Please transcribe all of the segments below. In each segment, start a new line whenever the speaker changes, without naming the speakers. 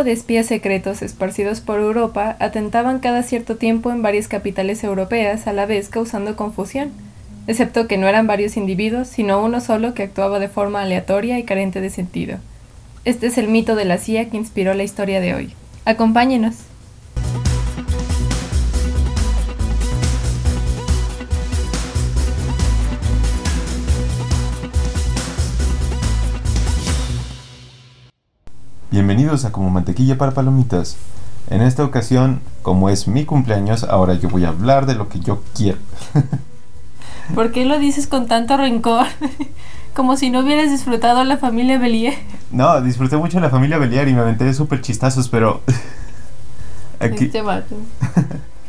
Grupo de espías secretos esparcidos por Europa atentaban cada cierto tiempo en varias capitales europeas a la vez causando confusión, excepto que no eran varios individuos, sino uno solo que actuaba de forma aleatoria y carente de sentido. Este es el mito de la CIA que inspiró la historia de hoy. Acompáñenos.
Bienvenidos a Como Mantequilla para Palomitas. En esta ocasión, como es mi cumpleaños, ahora yo voy a hablar de lo que yo quiero.
¿Por qué lo dices con tanto rencor? Como si no hubieras disfrutado la familia Belier.
No, disfruté mucho la familia Beliar y me aventé súper chistazos, pero... Aquí...
Este vato.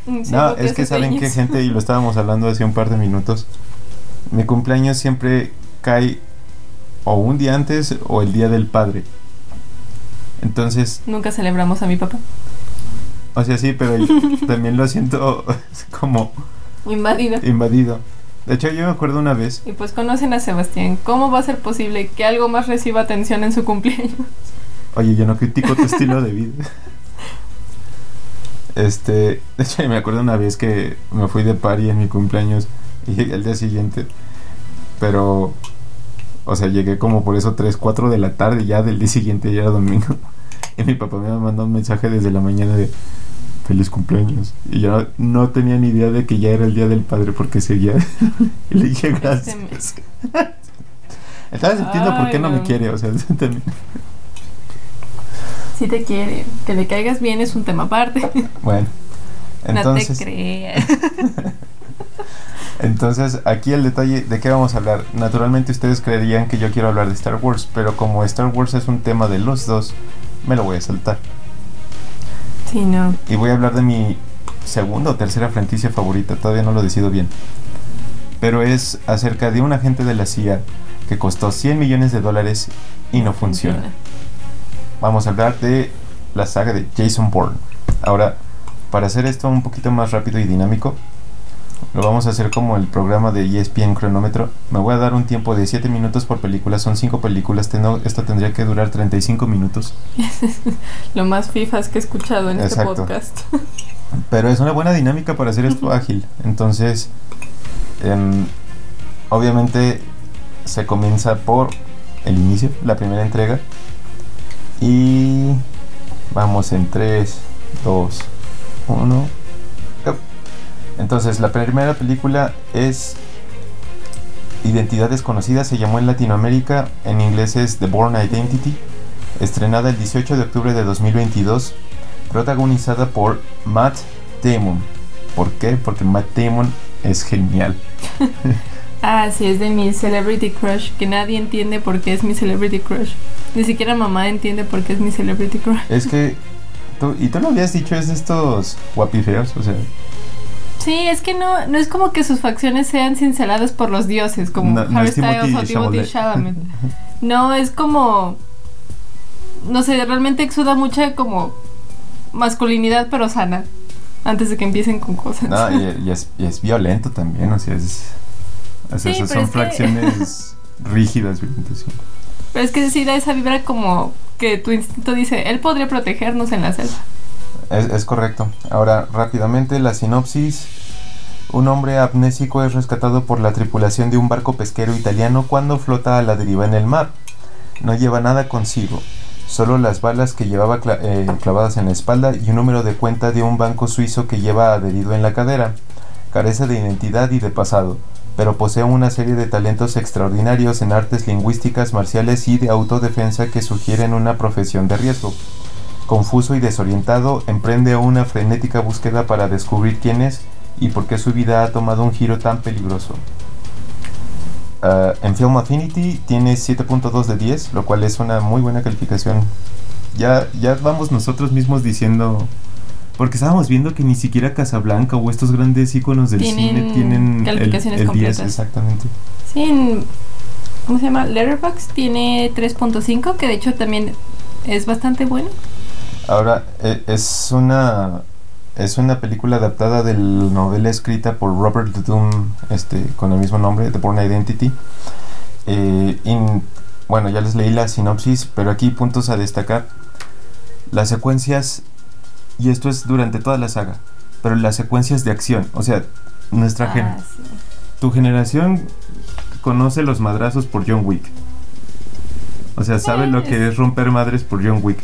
No, es que saben que gente, y lo estábamos hablando hace un par de minutos, mi cumpleaños siempre cae o un día antes o el día del padre. Entonces,
Nunca celebramos a mi papá.
o sea, sí, pero también lo siento como
Invadido.
invadido. De hecho, yo me acuerdo una vez,
Y pues conocen a Sebastián. ¿Cómo va a ser posible que algo más reciba atención en su cumpleaños?
oye, yo no critico tu estilo de vida. Este, de hecho, me acuerdo una vez que me fui de party en mi cumpleaños y llegué al día siguiente. Pero, o sea, llegué como por eso 3, 4 de la tarde ya del día siguiente, ya era domingo. Y mi papá me mandó un mensaje desde la mañana de feliz cumpleaños. Y yo no tenía ni idea de que ya era el día del padre porque seguía. y le dije gracias.
Este
Entonces entiendo por qué no, me quiere, o sea, también.
Si te quiere. Que le caigas bien es un tema aparte.
Bueno. Entonces,
no te creas.
Entonces, aquí el detalle de qué vamos a hablar. Naturalmente ustedes creerían que yo quiero hablar de Star Wars, pero como Star Wars es un tema de los dos, me lo voy a saltar.
Sí, no.
Y voy a hablar de mi segunda o tercera franquicia favorita, todavía no lo decido bien. Pero es acerca de un agente de la CIA que costó 100 millones de dólares y no funciona. Vamos a hablar de la saga de Jason Bourne. Ahora, para hacer esto un poquito más rápido y dinámico, lo vamos a hacer como el programa de ESPN cronómetro. Me voy a dar un tiempo de 7 minutos por película, son 5 películas, esto tendría que durar 35 minutos.
Lo más fifas que he escuchado en este podcast.
Pero es una buena dinámica para hacer esto ágil. Entonces, obviamente se comienza por el inicio, la primera entrega. Y vamos en 3, 2, 1. Entonces, la primera película es Identidad desconocida, se llamó en Latinoamérica, en inglés es The Born Identity, estrenada el 18 de octubre de 2022 protagonizada por Matt Damon. ¿Por qué? Porque Matt Damon es genial.
Ah, sí, es de mi celebrity crush. Que nadie entiende por qué es mi celebrity crush. Ni siquiera mamá entiende por qué es mi celebrity crush.
Es que tú, y tú lo habías dicho, es de estos guapifeos, o sea,
Sí, es que no, no es como que sus facciones sean cinceladas por los dioses, como
No-
Harry Styles o Timothy
Chalamet.
No, es como. No sé, realmente exuda mucha como masculinidad, pero sana. Antes de que empiecen con cosas.
no, y, y es, y es violento también, o sea, es, o sea,
Sí,
esas
pero
son
es que-
fracciones rígidas, violentas.
Pero es que sí da esa vibra como que tu instinto dice, él podría protegernos en la selva.
Es, correcto. Ahora, rápidamente, la sinopsis. Un hombre amnésico es rescatado por la tripulación de un barco pesquero italiano cuando flota a la deriva en el mar. No lleva nada consigo, solo las balas que llevaba eh, clavadas en la espalda y un número de cuenta de un banco suizo que lleva adherido en la cadera. Carece de identidad y de pasado, pero posee una serie de talentos extraordinarios en artes lingüísticas, marciales y de autodefensa que sugieren una profesión de riesgo. Confuso y desorientado, emprende una frenética búsqueda para descubrir quién es y por qué su vida ha tomado un giro tan peligroso. Ah, en Film Affinity tiene 7.2 de 10, lo cual es una muy buena calificación. Ya, ya vamos nosotros mismos diciendo porque estábamos viendo que ni siquiera Casablanca o estos grandes iconos del cine tienen
calificaciones
el,
10,
exactamente.
Sí, en, ¿cómo se llama? Letterboxd tiene 3.5, que de hecho también es bastante bueno.
Ahora, e, es una es una película adaptada de la novela escrita por Robert Doom, este, con el mismo nombre, The Born Identity. Eh, bueno, ya les leí la sinopsis, pero aquí puntos a destacar. Las secuencias, y esto es durante toda la saga, pero las secuencias de acción, o sea, nuestra
Ah,
tu generación conoce los madrazos por John Wick. O sea, sabe lo que es romper madres por John Wick.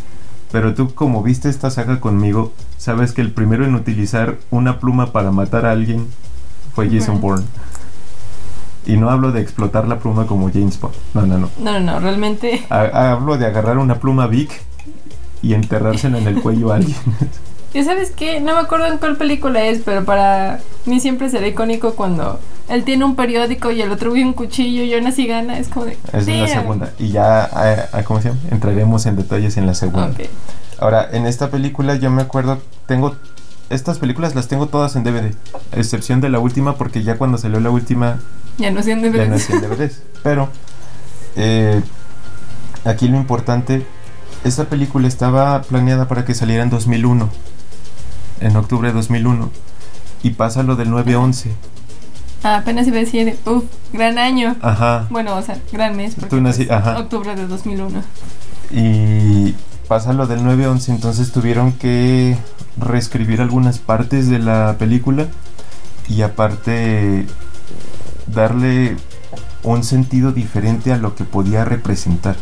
Pero tú, como viste esta saga conmigo, sabes que el primero en utilizar una pluma para matar a alguien fue Jason. Bourne. Y no hablo de explotar la pluma como James Bond. No, no, no.
No, no, no, realmente.
Ha- hablo de agarrar una pluma Vic y enterrársela en el cuello a alguien.
Ya sabes qué, no me acuerdo en cuál película es, pero para mí siempre será icónico cuando él tiene un periódico y el otro ve un cuchillo y aún así gana. Es como de.
Es la
"Damn".
segunda. Y ya, ¿cómo se llama? Entraremos en detalles en la segunda. Ahora, en esta película yo me acuerdo, tengo estas películas las tengo todas en DVD, a excepción de la última porque ya cuando salió la última
Ya no sé dónde
ya no en DVDs. Pero eh, aquí lo importante, esta película estaba planeada para que saliera en 2001, en octubre de 2001, y pasa lo del 9-11.
Apenas iba a decir, uff, gran año.
Ajá.
Bueno, o sea, gran mes. Porque
Tú nací-
pues,
ajá.
Octubre de 2001.
Y pasa lo del 9-11, entonces tuvieron que reescribir algunas partes de la película y aparte darle un sentido diferente a lo que podía representar.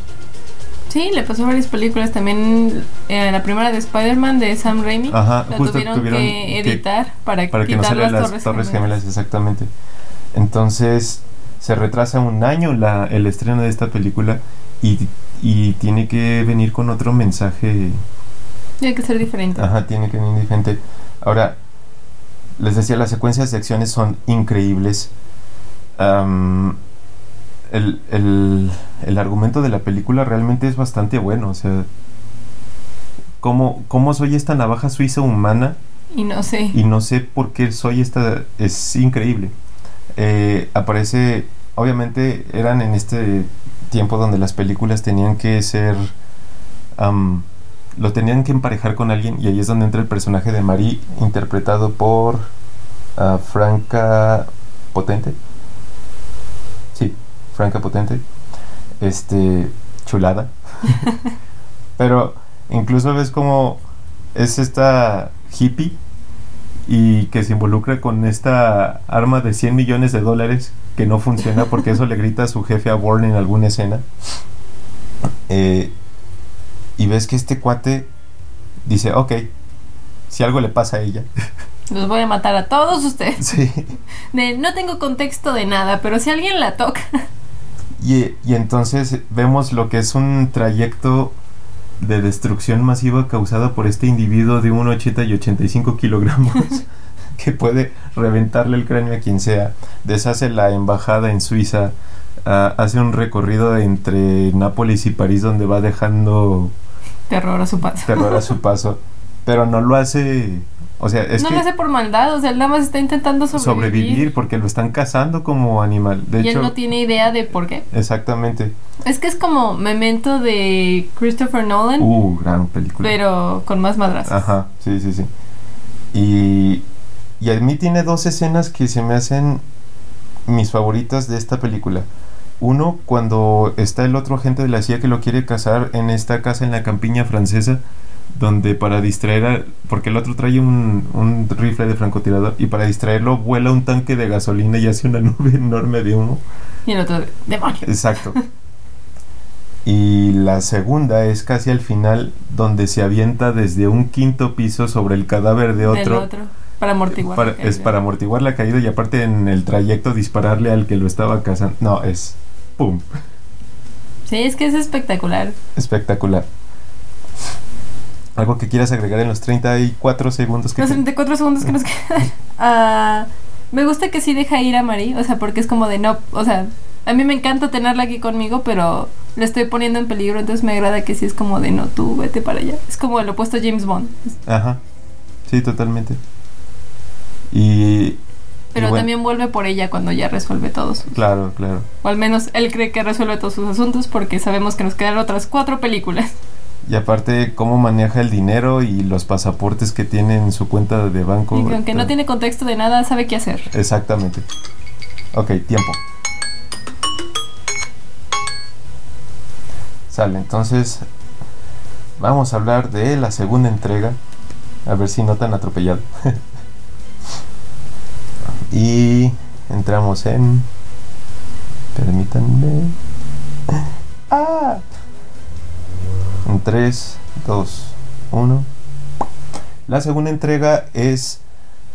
Sí, le pasó varias películas. También eh, la primera de Spider-Man de Sam Raimi.
Ajá,
la
justo
tuvieron,
tuvieron
que
que-
editar para,
que no salgan
las,
Torres, Gemelas, exactamente. Entonces se retrasa un año la, el estreno de esta película y, y tiene que venir con otro mensaje
Tiene que ser diferente.
Ajá, tiene que venir diferente. Ahora, les decía, las secuencias de acciones son increíbles. El, el- el argumento de la película realmente es bastante bueno. O sea, ¿cómo, cómo soy esta navaja suiza humana
Y no sé.
y no sé por qué soy esta? Es increíble. Eh, aparece, obviamente, eran en este tiempo donde las películas tenían que ser. lo tenían que emparejar con alguien y ahí es donde entra el personaje de Marie interpretado por ah, Franca Potente. Franca Potente. Este, chulada. Pero incluso ves como es esta hippie y que se involucra con esta arma de 100 millones de dólares que no funciona porque eso le grita a su jefe a Bourne en alguna escena. Eh, y ves que este cuate dice, ok, si algo le pasa a ella.
Los voy a matar a todos ustedes.
sí.
De, no tengo contexto de nada, pero si alguien la toca.
Y, y entonces vemos lo que es un trayecto de destrucción masiva causada por este individuo de 1,80 y 85 kilogramos que puede reventarle el cráneo a quien sea. Deshace la embajada en Suiza, ah, hace un recorrido entre Nápoles y París donde va dejando
Terror a su paso.
terror a su paso, pero no lo hace, o sea, es
no
que
lo hace por maldad, o sea, él nada más está intentando sobrevivir.
sobrevivir porque lo están cazando como animal. De
y
hecho,
él no tiene idea de por qué.
exactamente.
Es que es como Memento de Christopher Nolan,
Uh, gran película.
pero con más madrazos.
Ajá, sí, sí, sí. Y, y a mí tiene dos escenas que se me hacen mis favoritas de esta película. Uno, cuando está el otro agente de la CIA que lo quiere casar en esta casa en la campiña francesa, donde para distraer, a- porque el otro trae un, un rifle de francotirador y para distraerlo vuela un tanque de gasolina y hace una nube enorme de humo.
Y el otro, demonio.
Exacto. Y la segunda es casi al final donde se avienta desde un quinto piso sobre el cadáver de
Del
otro.
otro. Para amortiguar.
para-
la
es
caída.
para amortiguar la caída y aparte en el trayecto dispararle al que lo estaba cazando. No, es ¡pum!
Sí, es que es espectacular.
Espectacular. ¿Algo que quieras agregar en los 34 segundos que
Los
te-
34 segundos que nos quedan. Ah, me gusta que sí deja ir a Mari, o sea, porque es como de no, o sea, a mí me encanta tenerla aquí conmigo, pero le estoy poniendo en peligro, entonces me agrada que sí es como de no, tú vete para allá. Es como el opuesto a James Bond.
Ajá. Sí, totalmente. Y...
Pero
bueno,
también vuelve por ella cuando ya resuelve todos sus...
Claro, claro.
O al menos él cree que resuelve todos sus asuntos porque sabemos que nos quedan otras cuatro películas.
Y aparte, cómo maneja el dinero y los pasaportes que tiene en su cuenta de banco.
Y que aunque no
Todo.
tiene contexto de nada, sabe qué hacer.
Exactamente. Ok, tiempo. Sale, entonces vamos a hablar de la segunda entrega. A ver si no tan atropellado. y entramos en... Permítanme. Ah. En 3, 2, 1. La segunda entrega es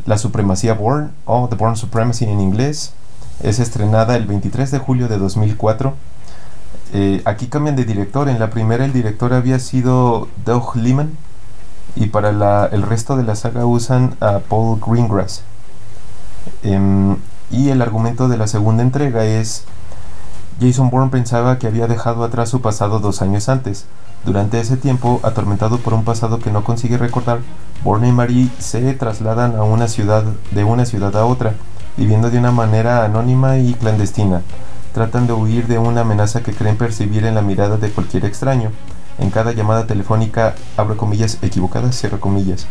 La Supremacía Born o The Born Supremacy en inglés. Es estrenada el 23 de julio de 2004. Eh, aquí cambian de director. En la primera el director había sido Doug Liman y para el resto de la saga usan a Paul Greengrass. Em, y el argumento de la segunda entrega es Jason Bourne pensaba que había dejado atrás su pasado dos años antes. Durante ese tiempo, atormentado por un pasado que no consigue recordar, Bourne y Marie se trasladan de una ciudad a otra, viviendo de una manera anónima y clandestina. Tratan de huir de una amenaza que creen percibir en la mirada de cualquier extraño. En cada llamada telefónica, abre comillas, equivocadas, cierra comillas.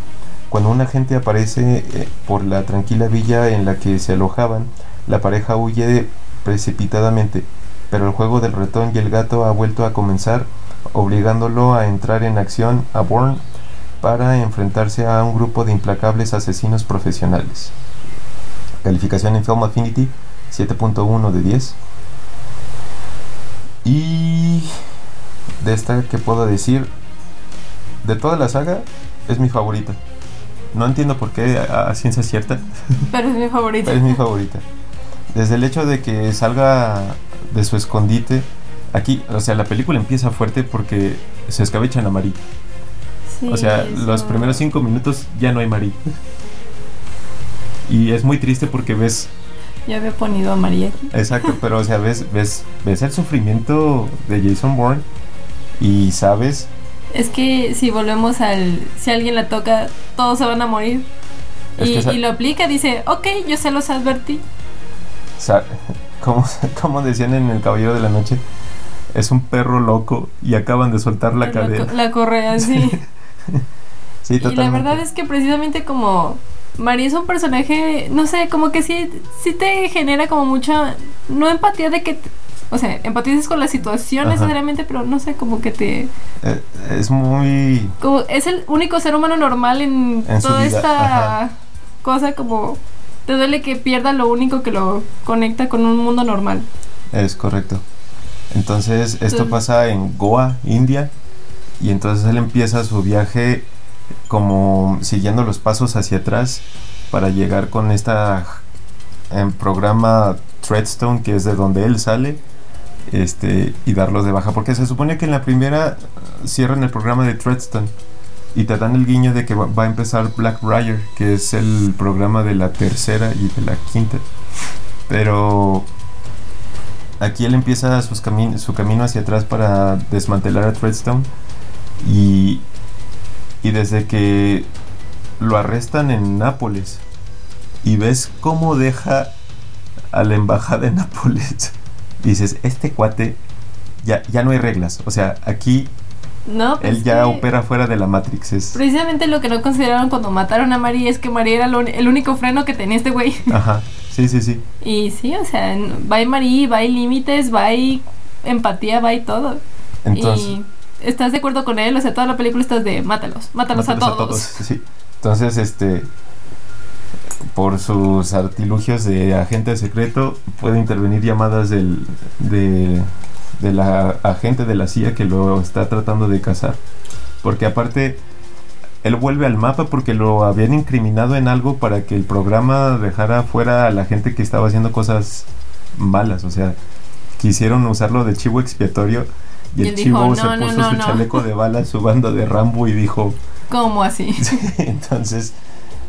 Cuando un agente aparece eh, por la tranquila villa en la que se alojaban, la pareja huye precipitadamente, pero el juego del ratón y el gato ha vuelto a comenzar, obligándolo a entrar en acción a Bourne para enfrentarse a un grupo de implacables asesinos profesionales. Calificación en Film Affinity 7.1 de 10. Y de esta que puedo decir, de toda la saga, es mi favorita. No entiendo por qué a, a ciencia cierta,
Pero es mi favorito.
pero es mi favorita. Desde el hecho de que salga de su escondite, aquí, o sea, la película empieza fuerte porque se escabechan a Marie.
Sí,
O sea, los primeros cinco minutos ya no hay Marie. Y es muy triste porque ves,
Ya había ponido a María aquí.
exacto, pero o sea, ves, ves, ves el sufrimiento de Jason Bourne y sabes,
Es que si volvemos al. Si alguien la toca, todos se van a morir. Y,
que esa-
y lo aplica, dice: Ok, yo se los advertí.
como, como decían en El Caballero de la Noche, es un perro loco y acaban de soltar la cadena.
la correa, sí.
Sí,
y la verdad es que precisamente como. María es un personaje, no sé, como que sí, sí te genera como mucha. No empatía de que. te- o sea, empatizas con la situación
Ajá.
necesariamente, pero no sé, como que te.
Eh, es muy
Como es el único ser humano normal en, toda esta
ajá.
cosa, como. Te duele que pierda lo único que lo conecta con un mundo normal.
Es correcto. Entonces, esto pasa en Goa, India, y entonces él empieza su viaje como siguiendo los pasos hacia atrás para llegar con esta programa Treadstone, que es de donde él sale, este, y darlos de baja, porque se supone que en la primera cierran el programa de Treadstone y te dan el guiño de que va, va a empezar Blackbriar, que es el programa de la tercera y de la quinta. Pero aquí él empieza sus cami- su camino hacia atrás para desmantelar a Treadstone y, y desde que lo arrestan en Nápoles y ves cómo deja a la embajada de Nápoles, dices, este cuate ya, ya no hay reglas, o sea, aquí
No, pues
él ya opera fuera de la Matrix, es...
Precisamente lo que no consideraron cuando mataron a María es que María era lo- el único freno que tenía este güey.
Ajá, sí, sí, sí.
Y sí, o sea, va y María, va y límites, va y empatía, va y todo.
Entonces,
y estás de acuerdo con él, o sea, toda la película estás de mátalos, mátalos, a todos.
sí. Entonces, este, por sus artilugios de agente secreto, puede intervenir llamadas del, de, de la agente de la CIA que lo está tratando de cazar. Porque aparte, él vuelve al mapa porque lo habían incriminado en algo para que el programa dejara fuera a la gente que estaba haciendo cosas malas. O sea, quisieron usarlo de chivo expiatorio y, el chivo se puso su chaleco de balas, su bando de Rambo y dijo...
¿Cómo así?
entonces,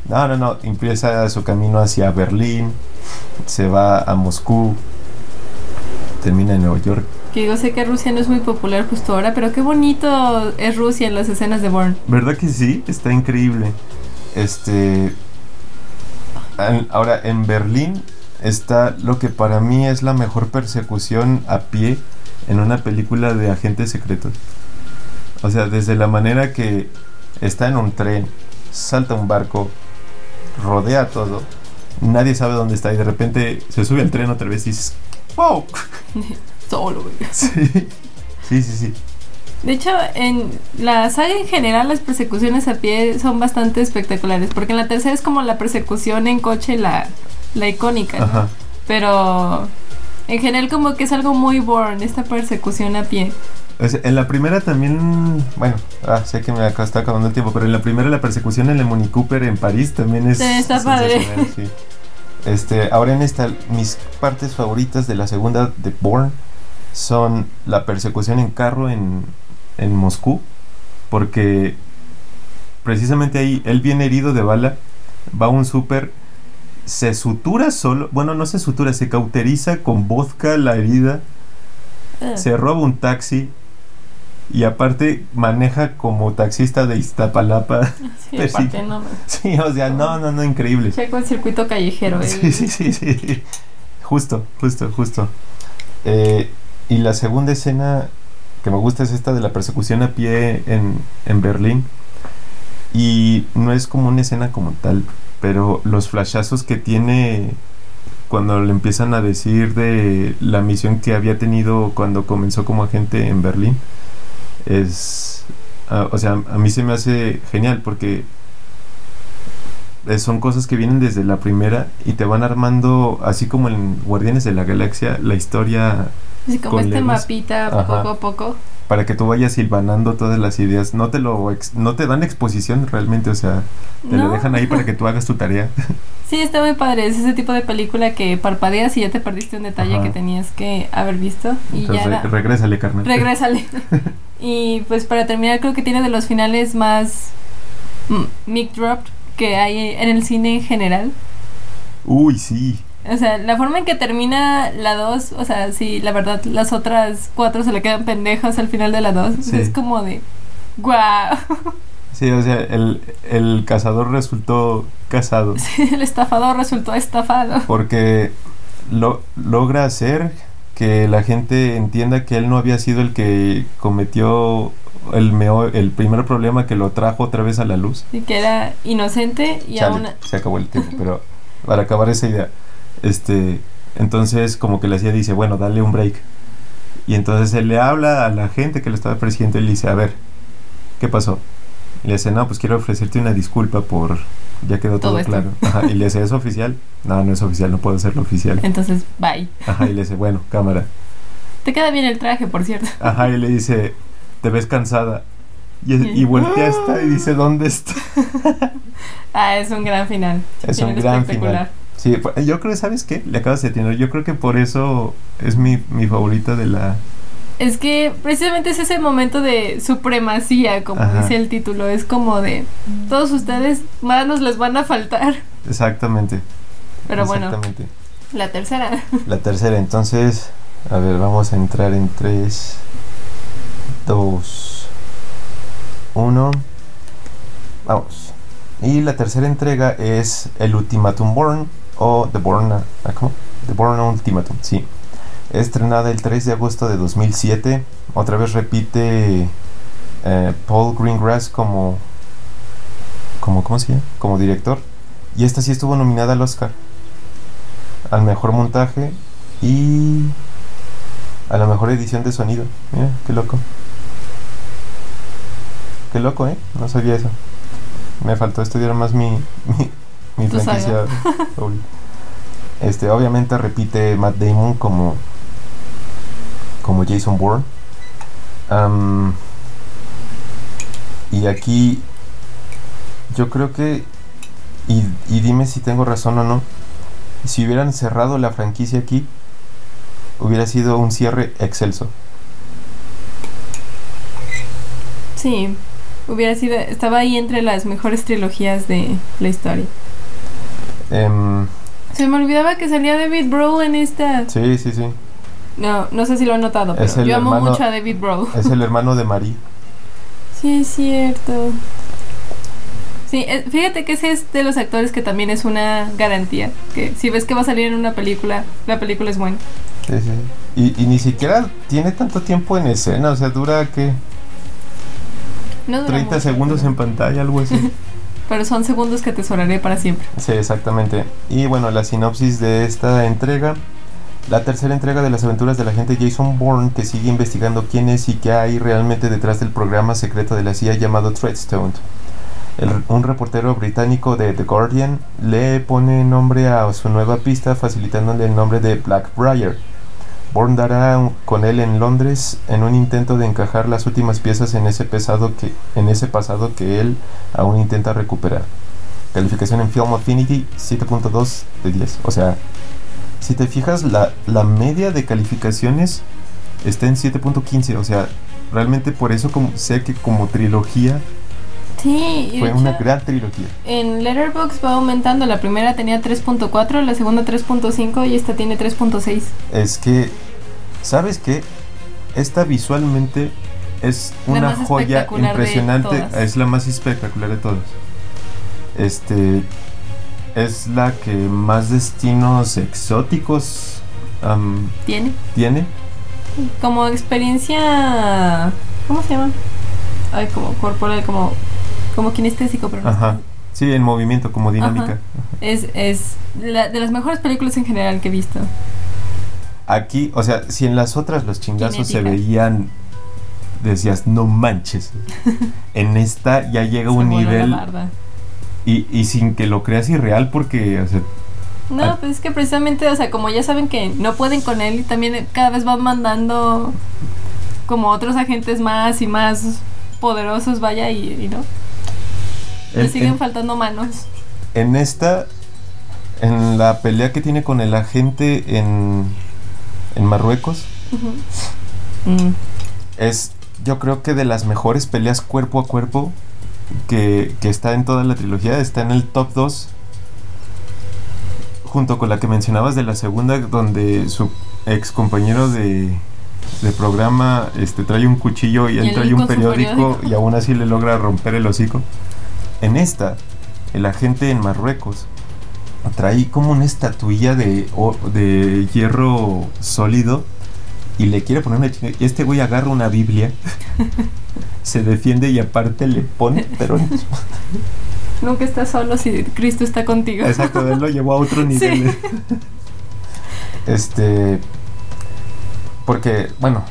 no, no, no, empieza su camino hacia Berlín, se va a Moscú, termina en Nueva York.
Que digo, sé que Rusia no es muy popular justo ahora, pero qué bonito es Rusia en las escenas de Bourne.
¿Verdad que sí? Está increíble. Este... Ahora, en Berlín está lo que para mí es la mejor persecución a pie en una película de agentes secretos. O sea, desde la manera que está en un tren, salta un barco, rodea todo, nadie sabe dónde está y de repente se sube al tren otra vez y dices, ¡Wow!
Solo,
Sí. sí, sí, sí.
De hecho, en la saga en general las persecuciones a pie son bastante espectaculares, porque en la tercera es como la persecución en coche la, la icónica, Ajá. pero en general como que es algo muy boring esta persecución a pie.
En la primera también, bueno, ah, sé que me está acabando el tiempo, pero en la primera la persecución en el Mini Cooper en París también es...
Sí, está padre.
Este, ahora en esta, mis partes favoritas de la segunda de Bourne son la persecución en carro en, en Moscú, porque precisamente ahí él viene herido de bala, va a un súper, se sutura solo, bueno, no se sutura, se cauteriza con vodka la herida, ah. se roba un taxi, y aparte maneja como taxista de Iztapalapa.
Sí, aparte no,
sí, o sea, no, no, no, increíble.
Checo el circuito callejero.
Sí, sí, sí, sí. Justo, justo, justo. Eh, y la segunda escena que me gusta es esta de la persecución a pie en, en Berlín. Y no es como una escena como tal, pero los flashazos que tiene cuando le empiezan a decir de la misión que había tenido cuando comenzó como agente en Berlín es, o sea, a mí se me hace genial porque son cosas que vienen desde la primera y te van armando, así como en Guardianes de la Galaxia, la historia.
Así como este mapita poco a poco.
Para que tú vayas silvanando todas las ideas. No te lo no te dan exposición realmente, o sea, te lo dejan ahí para que tú hagas tu tarea.
Sí, está muy padre. Es ese tipo de película que parpadeas y ya te perdiste un detalle que tenías que haber visto. Y ya
regrésale, carnal.
Regrésale. y pues para terminar, creo que tiene de los finales más mic drop que hay en el cine en general.
Uy, sí.
O sea, la forma en que termina la 2, o sea, sí, la verdad, las otras cuatro se le quedan pendejas al final de la 2. Es como de, guau.
Sí, o sea, el, el cazador resultó casado.
Sí, el estafador resultó estafado.
Porque lo, logra hacer que la gente entienda que él no había sido el que cometió el, el primer problema que lo trajo otra vez a la luz.
Y que era inocente y aún...
Se acabó el tiempo, pero para acabar esa idea, este, entonces como que le hacía, dice, bueno, dale un break. Y entonces él le habla a la gente que le estaba persiguiendo y le dice, a ver, ¿qué pasó? Y le dice, no, pues quiero ofrecerte una disculpa por... Ya quedó todo, claro. y le dice, ¿es oficial? No, no es oficial, no puedo hacerlo oficial.
Entonces, bye.
Ajá, y le dice, bueno, cámara.
Te queda bien el traje, por cierto.
Ajá, y le dice, te ves cansada. Y, y voltea esta y dice, ¿dónde está?
ah, es un gran final.
Es un gran final. Sí, yo creo, ¿sabes qué? Le acabas de tener. Yo creo que por eso es mi, mi favorita de la,
es que precisamente es ese momento de supremacía, como dice el título. Es como de todos ustedes manos les van a faltar.
Exactamente.
Pero Exactamente. bueno. La tercera.
La tercera, entonces, a ver, vamos a entrar en 3, 2, 1. Vamos. Y la tercera entrega es el Ultimatum Born o The Born, ah, ¿cómo? The Born Ultimatum, sí estrenada el 3 de agosto de 2007. Otra vez repite eh, Paul Greengrass como, como, ¿cómo se llama? Como director. Y esta sí estuvo nominada al Oscar. Al mejor montaje y a la mejor edición de sonido. Mira, qué loco. Qué loco, ¿eh? No sabía eso. Me faltó estudiar más mi, mi, mi
Tu
franquicia. favorita. este, obviamente repite Matt Damon como, como Jason Bourne. Y aquí yo creo que, y, y dime si tengo razón o no, si hubieran cerrado la franquicia aquí, hubiera sido un cierre excelso.
Sí, hubiera sido, estaba ahí entre las mejores trilogías de la historia.
Em,
Se me olvidaba que salía David Bro en esta.
sí, sí, sí.
No, no sé si lo han notado, pero yo amo mucho a David Bro.
Es el hermano de Marie.
Sí, es cierto. Sí, eh, fíjate que ese es de los actores que también es una garantía. Que si ves que va a salir en una película, la película es buena.
Sí, sí. Y, y ni siquiera tiene tanto tiempo en escena, o sea, dura que
No dura
30
mucho,
segundos en pantalla, algo así.
Pero son segundos que atesoraré para siempre.
Sí, exactamente. Y bueno, la sinopsis de esta entrega. La tercera entrega de las aventuras del agente Jason Bourne que sigue investigando quién es y qué hay realmente detrás del programa secreto de la CIA llamado Treadstone. Un reportero británico de The Guardian le pone nombre a su nueva pista facilitándole el nombre de Blackbriar. Bourne dará con él en Londres en un intento de encajar las últimas piezas en ese, que, en ese pasado que él aún intenta recuperar. Calificación en Film Affinity 7.2 de 10. O sea, si te fijas, la, la media de calificaciones está en 7.15. O sea, realmente por eso sé que como trilogía
Sí,
fue una
hecho,
gran trilogía.
en Letterboxd va aumentando. La primera tenía 3.4, la segunda 3.5 y esta tiene 3.6.
Es que, ¿sabes qué? Esta visualmente es una joya impresionante. Es la más espectacular de todas. Este es la que más destinos exóticos
Tiene.
tiene.
Como experiencia. ¿Cómo se llama? Ay, como corporal, como. Como kinestésico, pero no
Ajá. Sí, en movimiento, como dinámica.
Es, es la- de las mejejores películas en general que he visto.
Aquí, o sea, si en las otras los chingazos se veían, decías, no manches. en esta ya llega
Se
un nivel y, y sin que lo creas irreal porque, o sea,
No, pues es que precisamente, o sea, como ya saben que no pueden con él, y también cada vez van mandando como otros agentes más y más poderosos, vaya, y, y no. Le
en,
siguen
en-
faltando manos.
en esta, en la pelea que tiene con el agente en, en Marruecos.
Mm.
es yo creo que de las mejores peleas cuerpo a cuerpo que, que está en toda la trilogía, está en el top 2 junto con la que mencionabas de la segunda donde su ex compañero de, de programa este trae un cuchillo y él
él
trae un periódico,
periódico.
y aún así le logra romper el hocico. En esta, el agente en Marruecos trae como una estatuilla de, de hierro sólido y le quiere poner una chinga. Y este güey agarra una Biblia, se defiende y aparte le pone, pero
Nunca estás solo si Cristo está contigo.
exacto, él lo llevó a otro nivel.
Sí.
Este, porque, bueno,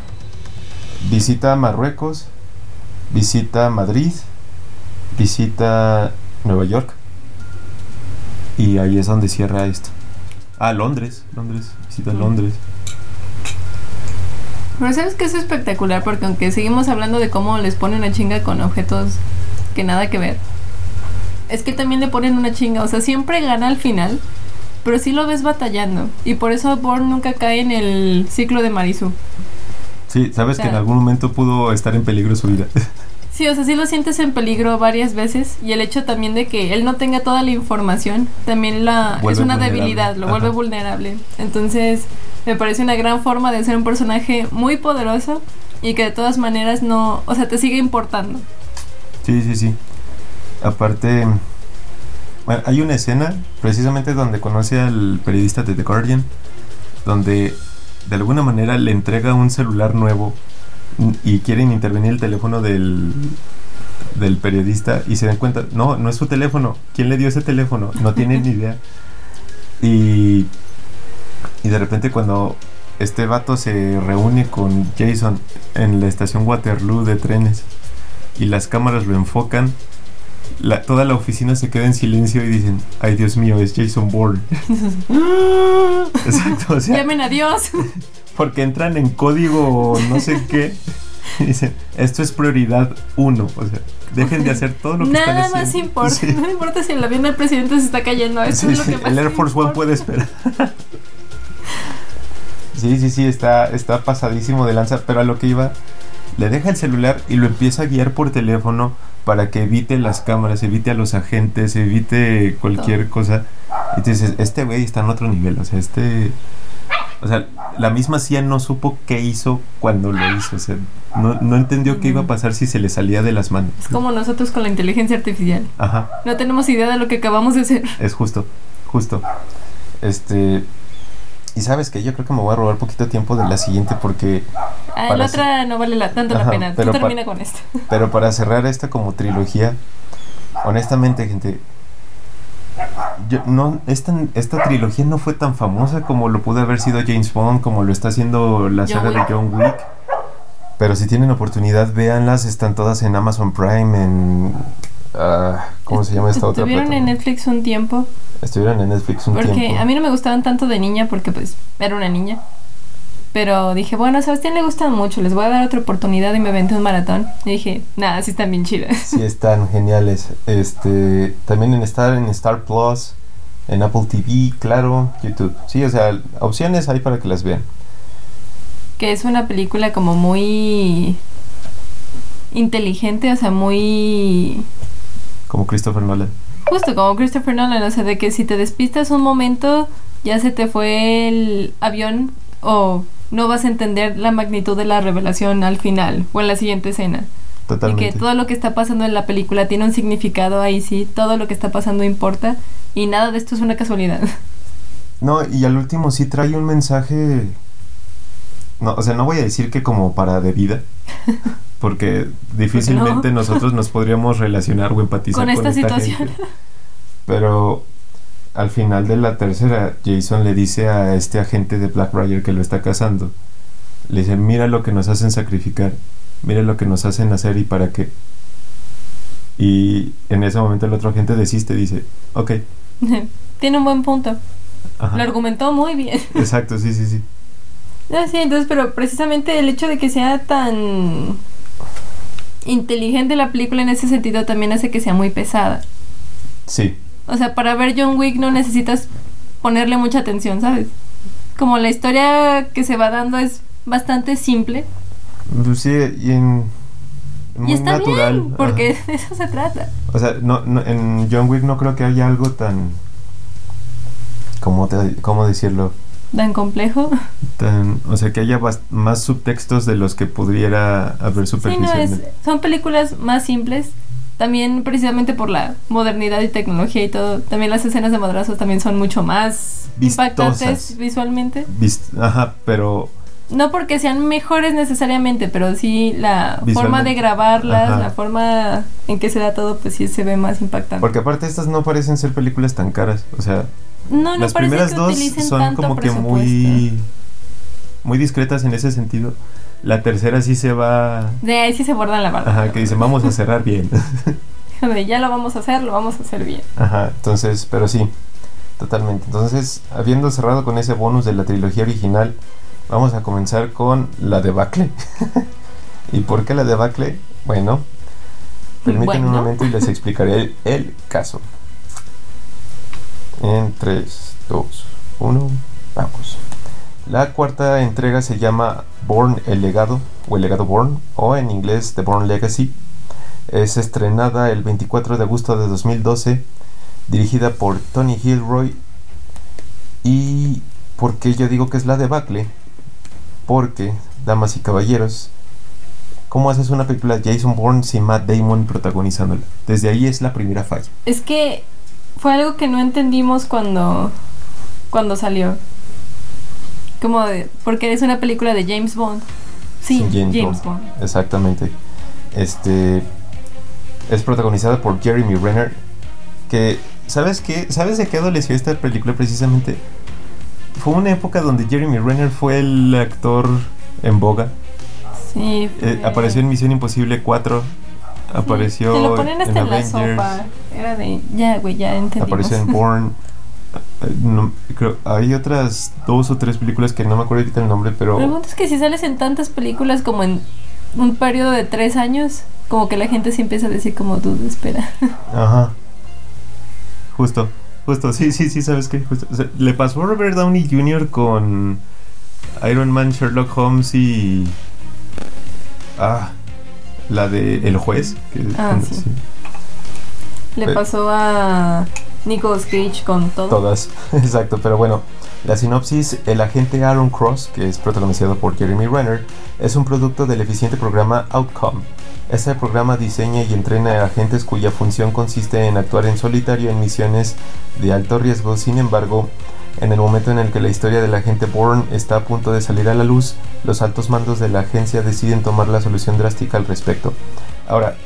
visita Marruecos, visita Madrid, visita Nueva York y ahí es donde cierra esto. Ah, Londres, Londres, visita. Londres.
Pero sabes que es espectacular porque aunque seguimos hablando de cómo les ponen una chinga con objetos que nada que ver, es que también le ponen una chinga, o sea, siempre gana al final, pero sí lo ves batallando y por eso Bourne nunca cae en el ciclo de Marisu.
Sí, sabes que en algún momento pudo estar en peligro su vida.
Sí, o sea, sí lo sientes en peligro varias veces y el hecho también de que él no tenga toda la información también la es una
vulnerable.
debilidad, lo vuelve vulnerable. Entonces, me parece una gran forma de ser un personaje muy poderoso y que de todas maneras no, o sea, te sigue importando.
Sí, sí, sí. Aparte, bueno, hay una escena precisamente donde conoce al periodista de The Guardian, donde de alguna manera le entrega un celular nuevo y quieren intervenir el teléfono del, del periodista y se dan cuenta, no, no es su teléfono, ¿quién le dio ese teléfono? No tienen ni idea. Y, y de repente cuando este vato se reúne con Jason en la estación Waterloo de trenes, y las cámaras lo enfocan, la, toda la oficina se queda en silencio y dicen, ay Dios mío, es Jason Bourne. Exacto, o sea,
Llamen a Dios.
porque entran en código no sé qué. y dicen, esto es prioridad uno. O sea, dejen de hacer todo lo que están
Nada
haciendo.
más importa.
Sí.
No importa si el avión del presidente se está cayendo. Eso
Sí,
es lo
sí,
que más
el Air Force One puede esperar. sí, sí, sí, está, está pasadísimo de lanza, pero a lo que iba, le deja el celular y lo empieza a guiar por teléfono para que evite las cámaras, evite a los agentes, evite cualquier cosa. Y tú dices, este güey está en otro nivel, o sea, este... O sea, la misma CIA no supo qué hizo cuando lo hizo, o sea, no, no entendió qué iba a pasar si se le salía de las manos.
Es como nosotros con la inteligencia artificial.
Ajá.
No tenemos idea de lo que acabamos de hacer.
Es justo, justo. Este. Y sabes que yo creo que me voy a robar poquito tiempo de la siguiente porque.
Ah, la otra no vale la, tanto
Ajá,
la pena.
Pero
termina con esto.
Pero para cerrar esta como trilogía, honestamente, gente. Yo, no, esta, esta trilogía no fue tan famosa como lo pudo haber sido James Bond, como lo está haciendo la
John
saga de. John Wick. Pero si tienen oportunidad, véanlas, están todas en Amazon Prime, en... ah, ¿Cómo se llama esta otra
Estuvieron en? Netflix un tiempo.
Estuvieron en Netflix un
Porque
tiempo.
a mí no me gustaban tanto de niña porque pues era una niña. Pero dije, bueno, a Sebastián le gustan mucho, les voy a dar otra oportunidad y me aventé un maratón. Y dije, nada, sí están bien chidas.
Sí, están geniales. Este, también en estar en Star Plus, en Apple TV, claro, YouTube. Sí, o sea, opciones hay para que las vean.
Que es una película como muy inteligente, o sea, muy
Como Christopher Nolan.
justo como Christopher Nolan, o sea, de que si te despistas un momento, ya se te fue el avión o no vas a entender la magnitud de la revelación al final o en la siguiente escena. Y
Totalmente.
que todo lo que está pasando en la película tiene un significado ahí sí, todo lo que está pasando importa y nada de esto es una casualidad.
No, y al último sí trae un mensaje. No, o sea, no voy a decir que como para de vida. Porque difícilmente nosotros nos podríamos relacionar o empatizar
Con
con,
esta situación.
gente. Pero al final de la tercera, Jason le dice a este agente de Blackbriar que lo está cazando. Le dice, mira lo que nos hacen sacrificar. Mira lo que nos hacen hacer y para qué. Y en ese momento el otro agente desiste, dice, ok.
tiene un buen punto.
Ajá.
Lo argumentó muy bien.
Exacto, sí, sí, sí.
Ah, sí, entonces, pero precisamente el hecho de que sea tan inteligente la película en ese sentido también hace que sea muy pesada.
Sí,
O sea, para ver John Wick no necesitas ponerle mucha atención, ¿sabes? Como la historia que se va dando es bastante simple
Pues sí, y en. Muy
y está
natural.
bien, porque
ajá.
de eso se trata.
O sea, no, no, en John Wick no creo que haya algo tan. ¿Cómo, te- cómo decirlo?
Tan complejo.
Tan, o sea, que haya más subtextos de los que pudiera haber
Sí, no,
superficialmente.
es, son películas más simples. También precisamente por la modernidad y tecnología y todo. También las escenas de madrazos también son mucho más
Vistosas.
impactantes visualmente.
Vis- Ajá, pero.
No porque sean mejores necesariamente, pero sí la forma de grabarlas,
Ajá.
la forma en que se da todo, pues sí se ve más impactante.
Porque aparte, estas no parecen ser películas tan caras. O sea,
no, no
las primeras
que
dos son como que muy. Muy discretas en ese sentido. La tercera sí se va.
De ahí sí se bordan la barra.
Ajá, que dice, vamos a cerrar bien.
Ya lo vamos a hacer, lo vamos a hacer bien.
Ajá, entonces, pero sí, totalmente. Entonces, habiendo cerrado con ese bonus de la trilogía original, vamos a comenzar con la debacle. ¿Y por qué la debacle? Bueno, permítanme un
Bueno.
momento y les explicaré el, el caso. En 3, 2, 1, vamos. La cuarta entrega se llama Born el legado, o el legado Born, o en inglés The Born Legacy. Es estrenada el 24 de agosto de 2012, dirigida por Tony Gilroy. ¿Y por qué yo digo que es la debacle? Porque, damas y caballeros, ¿cómo haces una película Jason Bourne sin Matt Damon protagonizándola? Desde ahí es la primera falla.
Es que fue algo que no entendimos cuando, cuando salió. Como de, porque es una película de James Bond. Sí, James, Bond.
Exactamente. Este es protagonizada por Jeremy Renner. Que, ¿sabes qué? ¿Sabes de qué adoleció esta película precisamente? Fue una época donde Jeremy Renner fue el actor en boga.
Sí.
Eh, apareció en Misión Imposible 4. Apareció
Te lo ponen hasta
en
en, la
Avengers.
sopa. Era de. Ya, güey, ya entendimos.
Apareció en Bourne. Eh, no, creo, hay otras dos o tres películas que no me acuerdo ahorita el nombre, pero
El punto es que si sales en tantas películas como en un periodo de tres años, como que la gente sí empieza a decir como duda, espera.
Ajá. Justo, justo, sí, sí, sí, ¿sabes qué? Justo. O sea, le pasó a Robert Downey Jr. con Iron Man, Sherlock Holmes y... Ah, la de El Juez. que-
Ah, sí. Le
Pe-
pasó a Nicolas Cage con todo.
Todas, exacto, pero bueno, la sinopsis, el agente Aaron Cross, que es protagonizado por Jeremy Renner, es un producto del eficiente programa Outcome. Este programa diseña y entrena a agentes cuya función consiste en actuar en solitario en misiones de alto riesgo, sin embargo, en el momento en el que la historia del agente Bourne está a punto de salir a la luz, los altos mandos de la agencia deciden tomar la solución drástica al respecto. Ahora,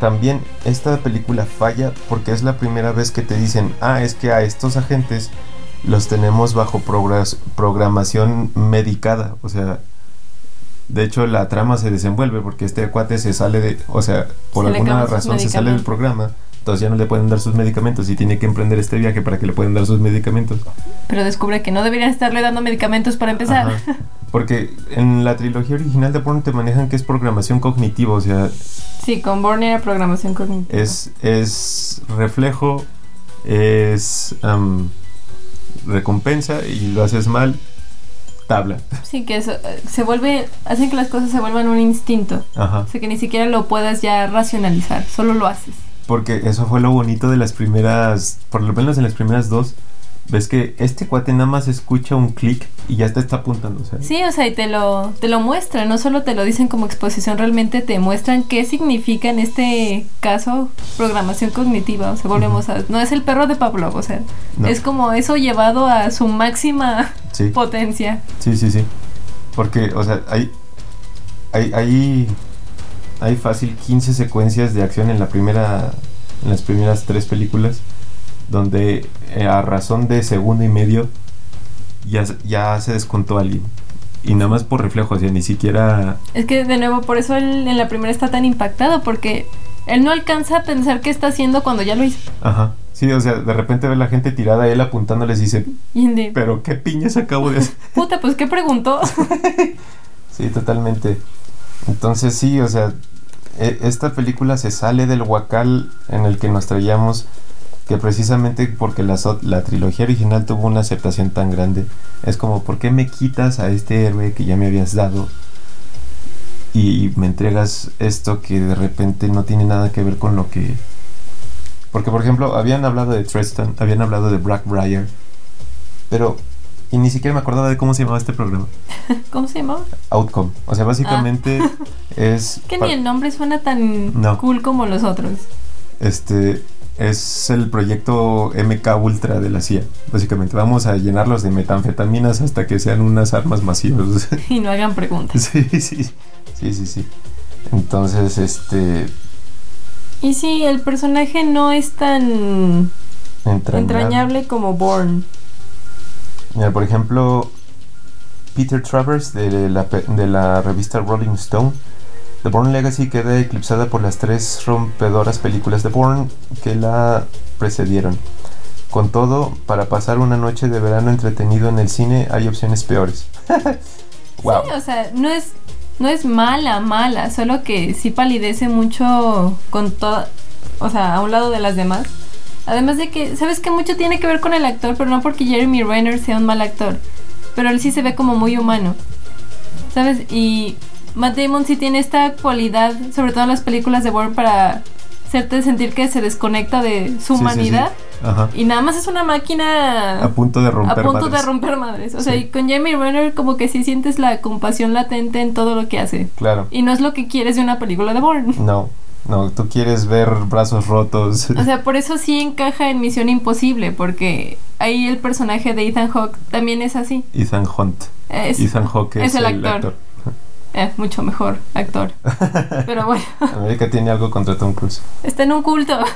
también esta película falla porque es la primera vez que te dicen, ah, es que a estos agentes los tenemos bajo programación medicada. O sea, de hecho la trama se desenvuelve porque este cuate se sale de, o sea, por
Se
alguna razón se sale del programa. Ya no le pueden dar sus medicamentos y tiene que emprender este viaje para que le puedan dar sus medicamentos.
Pero descubre que no deberían estarle dando medicamentos para empezar.
Ajá. Porque en la trilogía original de Bourne te manejan que es programación cognitiva, o sea,
Sí, con Born era programación cognitiva.
es, es reflejo, es am, recompensa y lo haces mal, tabla.
Sí, que eso, eh, se vuelve, hacen que las cosas se vuelvan un instinto.
Ajá.
O sea, que ni siquiera lo puedas ya racionalizar, solo lo haces.
Porque eso fue lo bonito de las primeras, por lo menos en las primeras dos. Ves que este cuate nada más escucha un clic y ya te está apuntando. Sea,
Sí, o sea, y te lo, te lo muestran, no solo te lo dicen como exposición, realmente te muestran qué significa en este caso programación cognitiva. O sea, volvemos a... No es el perro de Pavlov, o sea,
No.
es como eso llevado a su máxima
sí,
potencia.
sí, sí, sí. Porque, o sea, hay, hay, hay, hay fácil 15 secuencias de acción en la primera, en las primeras tres películas, donde eh, a razón de segundo y medio ya, se- ya se descontó alguien. Y nada más por reflejo, o sea, ni siquiera...
Es que de nuevo, por eso él en la primera está tan impactado, porque él no alcanza a pensar qué está haciendo cuando ya lo hizo.
Ajá. Sí, o sea, de repente ve la gente tirada, él apuntándoles y dice,
Y
pero qué piñas acabo de hacer.
puta, pues ¿qué preguntó?
Sí, totalmente. Entonces sí, o sea, esta película se sale del huacal en el que nos traíamos, que precisamente porque la, la trilogía original tuvo una aceptación tan grande, es como, ¿por qué me quitas a este héroe que ya me habías dado? Y me entregas esto que de repente no tiene nada que ver con lo que... Porque, por ejemplo, habían hablado de Tristan, habían hablado de Blackbriar, pero... Y ni siquiera me acordaba de cómo se llamaba este programa.
¿Cómo se llamaba?
Outcome. O sea, básicamente es.
Que ni el nombre suena tan
No.
cool como los otros.
Este. Es el proyecto MK Ultra de la CIA. Básicamente, vamos a llenarlos de metanfetaminas hasta que sean unas armas masivas.
Y no hagan preguntas.
sí, sí. Sí, sí, sí. Entonces, este.
Y sí, el personaje no es tan
Entrañable.
entrañable como Born.
Mira, por ejemplo, Peter Travers de la, revista Rolling Stone. The Bourne Legacy queda eclipsada por las tres rompedoras películas de Bourne que la precedieron. Con todo, para pasar una noche de verano entretenido en el cine hay opciones peores. wow.
O sea, no es, no es mala, mala, solo que sí palidece mucho con todo, o sea, a un lado de las demás. Además de que, ¿sabes que Mucho tiene que ver con el actor, pero no porque Jeremy Renner sea un mal actor. Pero él sí se ve como muy humano. ¿Sabes? Y Matt Damon sí tiene esta cualidad, sobre todo en las películas de Bourne, para hacerte sentir que se desconecta de su
Sí, sí, sí.
humanidad.
Ajá.
Y nada más es una máquina
A punto de romper
a punto
madres.
de romper madres. O sea, y con Jeremy Renner como que sí sientes la compasión latente en todo lo que hace.
Claro.
Y no es lo que quieres de una película de Bourne.
No, no, tú quieres ver brazos rotos.
O sea, por eso sí encaja en Misión Imposible, porque ahí el personaje de Ethan Hawke también es así.
Ethan Hunt.
Es,
Ethan Hawke es,
es el actor. eh, mucho mejor actor. Pero bueno,
América tiene algo contra Tom Cruise.
está en un culto.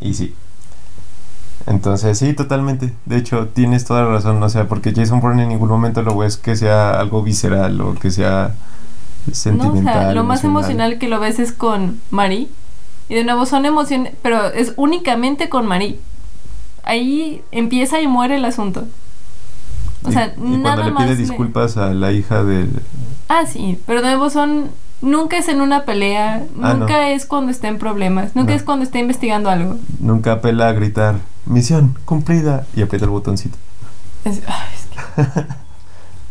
Y sí. Entonces, sí, totalmente. De hecho, tienes toda la razón. O sea, porque Jason Bourne en ningún momento lo ves que sea algo visceral o que sea
No, o sea, lo más emocional que lo ves es con Marie. Y de nuevo son emociones, pero es únicamente con Marie. Ahí empieza y muere el asunto. O
Y-
sea,
y, cuando
nada
le
más
pide
me-
disculpas a la hija del...
Ah, sí, pero de nuevo son... Nunca es en una pelea,
Ah,
nunca
no.
es cuando está en problemas, nunca
No.
es cuando está investigando algo.
Nunca apela a gritar, misión cumplida, y aprieta el botoncito.
Es- ay, es que-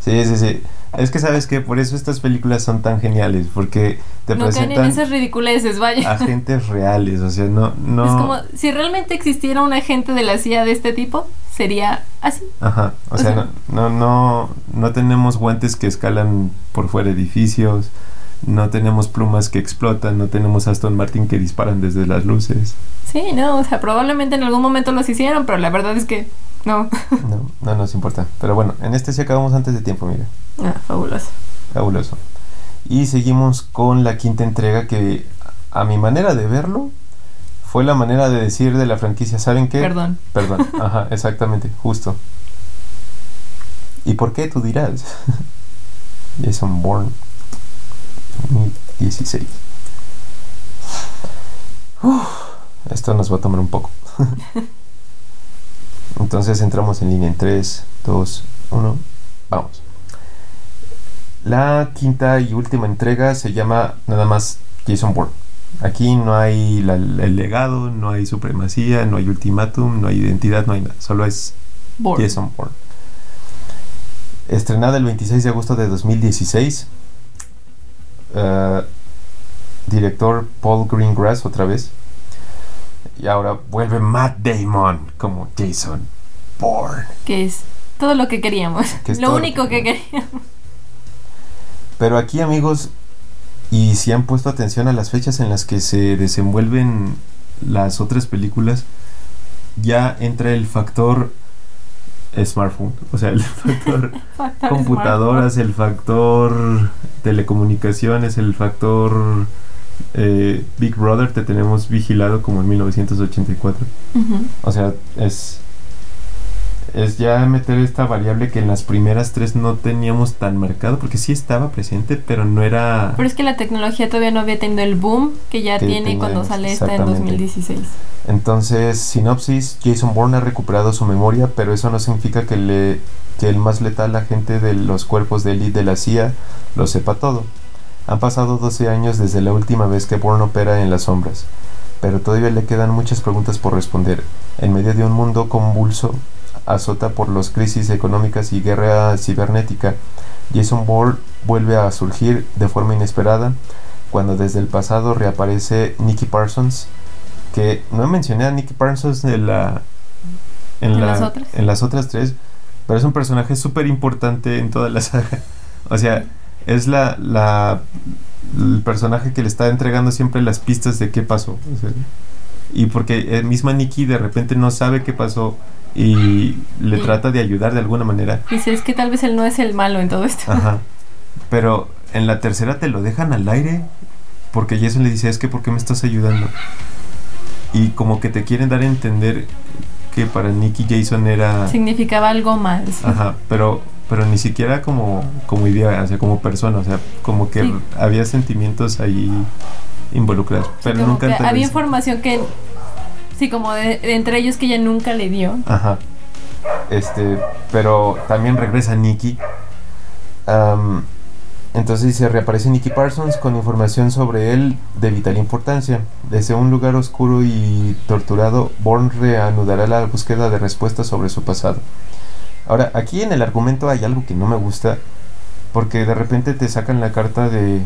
Sí, sí, sí. Es que sabes que por eso estas películas son tan geniales, porque te
no caen en
presentan
esas ridiculeces, vaya.
agentes reales, o sea, no, no...
Es como si realmente existiera un agente de la CIA de este tipo, sería así.
Ajá, o
O
sea,
sea-
no, no, no, no tenemos guantes que escalan por fuera edificios, no tenemos plumas que explotan, no tenemos Aston Martin que disparan desde las luces.
Sí, no, o sea, probablemente en algún momento los hicieron, pero la verdad es que no.
No, no nos importa. Pero bueno, en este sí acabamos antes de tiempo, mira.
Ah, fabuloso.
Fabuloso. Y seguimos con la quinta entrega que, a mi manera de verlo, fue la manera de decir de la franquicia, ¿saben qué?
Perdón.
Perdón, ajá, exactamente, justo. ¿Y por qué tú dirás? Jason Bourne 2016. Uf, esto nos va a tomar un poco. Entonces entramos en línea en 3, 2, 1, vamos. La quinta y última entrega se llama nada más Jason Bourne. Aquí no hay la- el legado, no hay supremacía, no hay ultimátum, no hay identidad, no hay nada. Solo es. Jason Bourne. Estrenada el 26 de agosto de 2016. Eh, director Paul Greengrass otra vez. Y ahora vuelve Matt Damon como Jason Bourne.
Que es todo lo que queríamos.
Que es
lo único
que
que queríamos.
Pero aquí amigos, y si han puesto atención a las fechas en las que se desenvuelven las otras películas, ya entra el factor smartphone, o sea, el factor
Factor
computadoras, el factor telecomunicaciones, el factor eh, Big Brother, te tenemos vigilado como en 1984.
smartphone. Ujú.
O sea, es es ya meter esta variable que en las primeras tres no teníamos tan marcado, porque sí estaba presente, pero no era...
Pero es que la tecnología todavía no había tenido el boom que ya
Que
tiene cuando sale esta en
exactamente.
2016.
Entonces, sinopsis, Jason Bourne ha recuperado su memoria, pero eso no significa que, le, que el más letal agente de los cuerpos de élite de la CIA lo sepa todo. Han pasado 12 años desde la última vez que Bourne opera en las sombras, pero todavía le quedan muchas preguntas por responder. En medio de un mundo convulso, azota por las crisis económicas y guerra cibernética, Jason Bourne vuelve a surgir de forma inesperada cuando desde el pasado reaparece Nicky Parsons, que no mencioné a Nicky Parsons en la en,
¿En
la-
las otras?
en las otras tres, pero es un personaje súper importante en toda la saga. O sea, es la, la el personaje que le está entregando siempre las pistas de qué pasó. o sea, y porque eh, misma Nikki de repente no sabe qué pasó y le trata de ayudar de alguna manera.
Dice, es que tal vez él no es el malo en todo esto.
Ajá. Pero en la tercera te lo dejan al aire porque Jason le dice, es que ¿por qué me estás ayudando? Y como que te quieren dar a entender que para Nicky Jason era...
Significaba algo más.
Ajá, pero, pero ni siquiera como, como idea, o sea, como persona, o sea, como que
Sí.
había sentimientos ahí involucrados, pero
Como
nunca
había información que sí como de, de entre ellos que ella nunca le dio
Ajá. Este, pero también regresa Nicky. Am, entonces dice, reaparece Nicky Parsons con información sobre él de vital importancia. Desde un lugar oscuro y torturado, Bourne reanudará la búsqueda de respuestas sobre su pasado. Ahora, aquí en el argumento hay algo que no me gusta, porque de repente te sacan la carta de...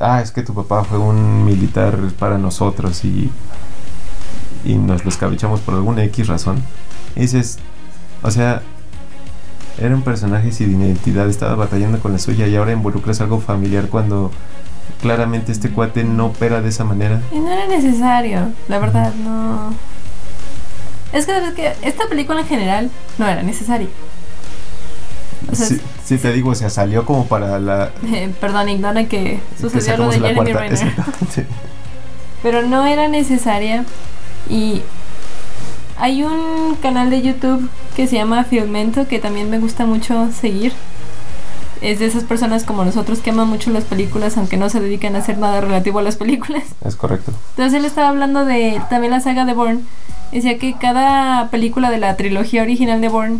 Ah, es que tu papá fue un militar para nosotros y, y nos lo escabechamos por alguna X razón. Y dices, o sea, era un personaje sin identidad, estaba batallando con la suya y ahora involucras algo familiar cuando claramente este cuate no opera de esa manera.
y no era necesario la verdad no es que esta película en general no era necesaria O sea,
Sí, sí te digo, o sea, salió como para la...
Eh, perdón ignora que
que
sucedió lo de Jeremy. Renner pero no era necesaria y hay un canal de YouTube que se llama Filmento que también me gusta mucho seguir es de esas personas como nosotros que aman mucho las películas, aunque no se dedican a hacer nada relativo a las películas.
Es correcto.
Entonces él estaba hablando de también la saga de Bourne. Decía que cada película de la trilogía original de Bourne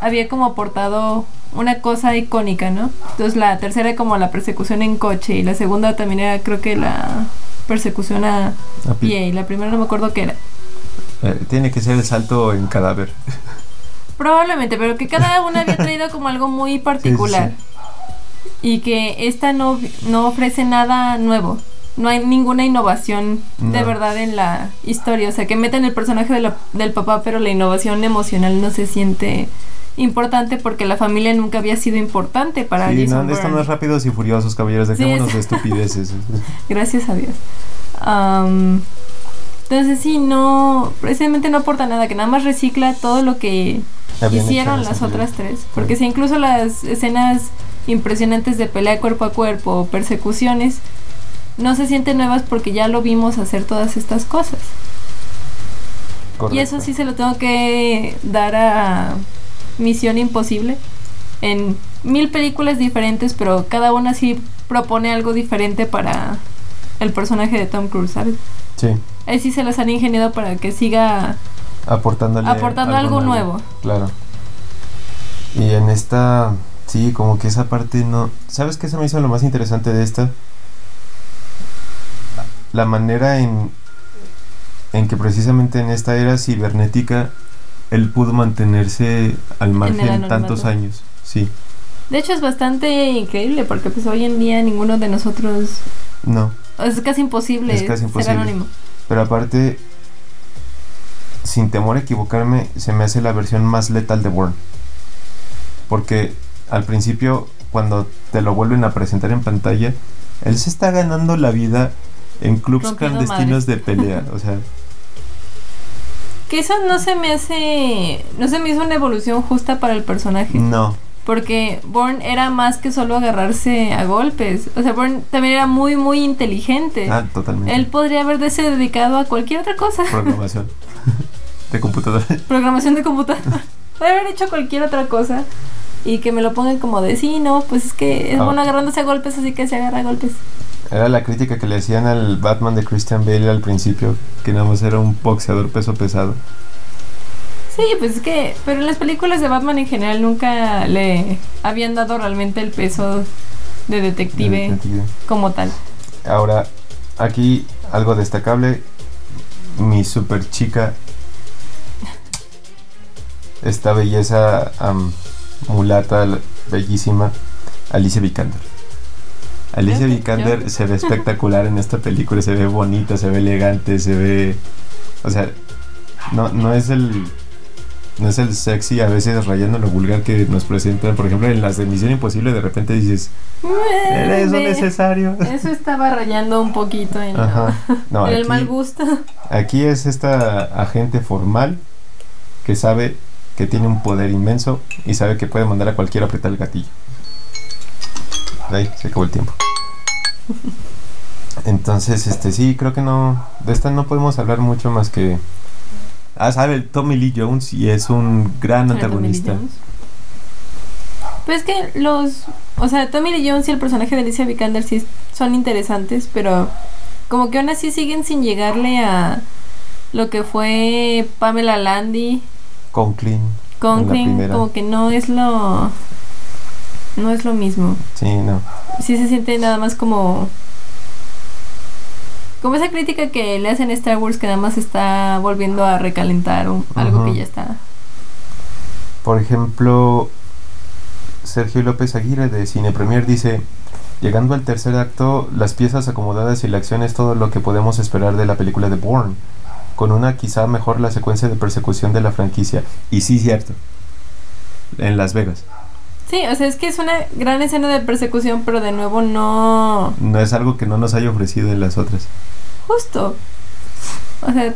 había como aportado una cosa icónica, ¿no? Entonces la tercera como la persecución en coche y la segunda también era creo que la persecución a,
A pie.
pie y la primera no me acuerdo qué era.
Eh, tiene que ser el salto en cadáver.
Probablemente, pero que cada una había traído como algo muy particular. Y que esta no, no ofrece nada nuevo. No hay ninguna innovación de verdad en la historia. O sea, que meten el personaje de la- del papá, pero la innovación emocional no se siente importante porque la familia nunca había sido importante para
Sí,
Jason
no, esto no
Bourne.
es rápidos y furiosos, caballeros.
Sí,
Dejémonos
es-
de estupideces.
Gracias a Dios. Am, entonces sí, no, precisamente no aporta nada, que nada más recicla todo lo que
Habían
hicieron las otras tres. Porque si incluso las escenas impresionantes de pelea cuerpo a cuerpo o persecuciones no se sienten nuevas porque ya lo vimos hacer todas estas cosas. Y eso sí se lo tengo que dar a Misión Imposible. En mil películas diferentes, pero cada una sí propone algo diferente para el personaje de Tom Cruise, ¿sabes?
Sí,
Ahí sí se las han ingeniado para que siga
aportándole
Aportando algo nuevo.
Claro. Y en esta, sí, como que esa parte no... ¿Sabes qué se me hizo lo más interesante de esta? La manera en, en que precisamente en esta era cibernética él pudo mantenerse al margen tantos años. Sí,
De hecho es bastante increíble porque pues hoy en día ninguno de nosotros
no.
es casi imposible,
Es casi
ser
imposible.
anónimo.
Pero aparte, sin temor a equivocarme, se me hace la versión más letal de Bourne. Porque al principio, cuando te lo vuelven a presentar en pantalla, él se está ganando la vida en clubs clandestinos de pelea. O sea,
Que eso no se me hace, no se me hizo una evolución justa para el personaje.
no.
Porque Bourne era más que solo agarrarse a golpes. O sea, Bourne también era muy, muy inteligente.
Ah, totalmente.
Él podría haberse dedicado a cualquier otra cosa.
Programación de computadora.
Programación de computadora. Puede haber hecho cualquier otra cosa. Y que me lo pongan como de, sí, no, pues es que es
Ah.
bueno agarrándose a golpes, así que se agarra a golpes.
Era la crítica que le hacían al Batman de Christian Bale al principio, que nada más era un boxeador peso pesado.
Sí, pues es que, pero en las películas de Batman en general nunca le habían dado realmente el peso de detective
De detective.
como tal.
Ahora, aquí algo destacable, mi super chica, esta belleza am, mulata, bellísima, Alicia Vikander. Alicia Vikander
yo-
se ve espectacular en esta película, se ve bonita, se ve elegante, se ve... O sea, no, no es el... No es el sexy a veces rayando lo vulgar que nos presentan. Por ejemplo, en las de Misión Imposible de repente dices, ¿era eso necesario?
Eso estaba rayando un poquito en,
Ajá. No,
en el
aquí-
mal gusto.
Aquí es esta agente formal que sabe que tiene un poder inmenso y sabe que puede mandar a cualquiera a apretar el gatillo. Ahí, se acabó el tiempo. Entonces, este sí, creo que no. De esta no podemos hablar mucho más que. Ah, sabe, Tommy Lee Jones y es un gran
Lee
antagonista.
Pues que los. O sea, Tommy Lee Jones y el personaje de Alicia Vikander sí son interesantes, pero como que aún así siguen sin llegarle a lo que fue Pamela Landy,
Conklin.
Conklin, como que no es lo. No es lo mismo.
Sí, no.
Sí se siente nada más como. Como esa crítica que le hacen a Star Wars que nada más está volviendo a recalentar un- algo que ya está.
Por ejemplo, Sergio López Aguirre de Cine Premier dice, llegando al tercer acto, las piezas acomodadas y la acción es todo lo que podemos esperar de la película de Bourne, con una quizá mejor la secuencia de persecución de la franquicia. Y sí, cierto. En Las Vegas.
Sí, o sea, es que es una gran escena de persecución, pero de nuevo no.
No es algo que no nos haya ofrecido en las otras.
Justo. O sea,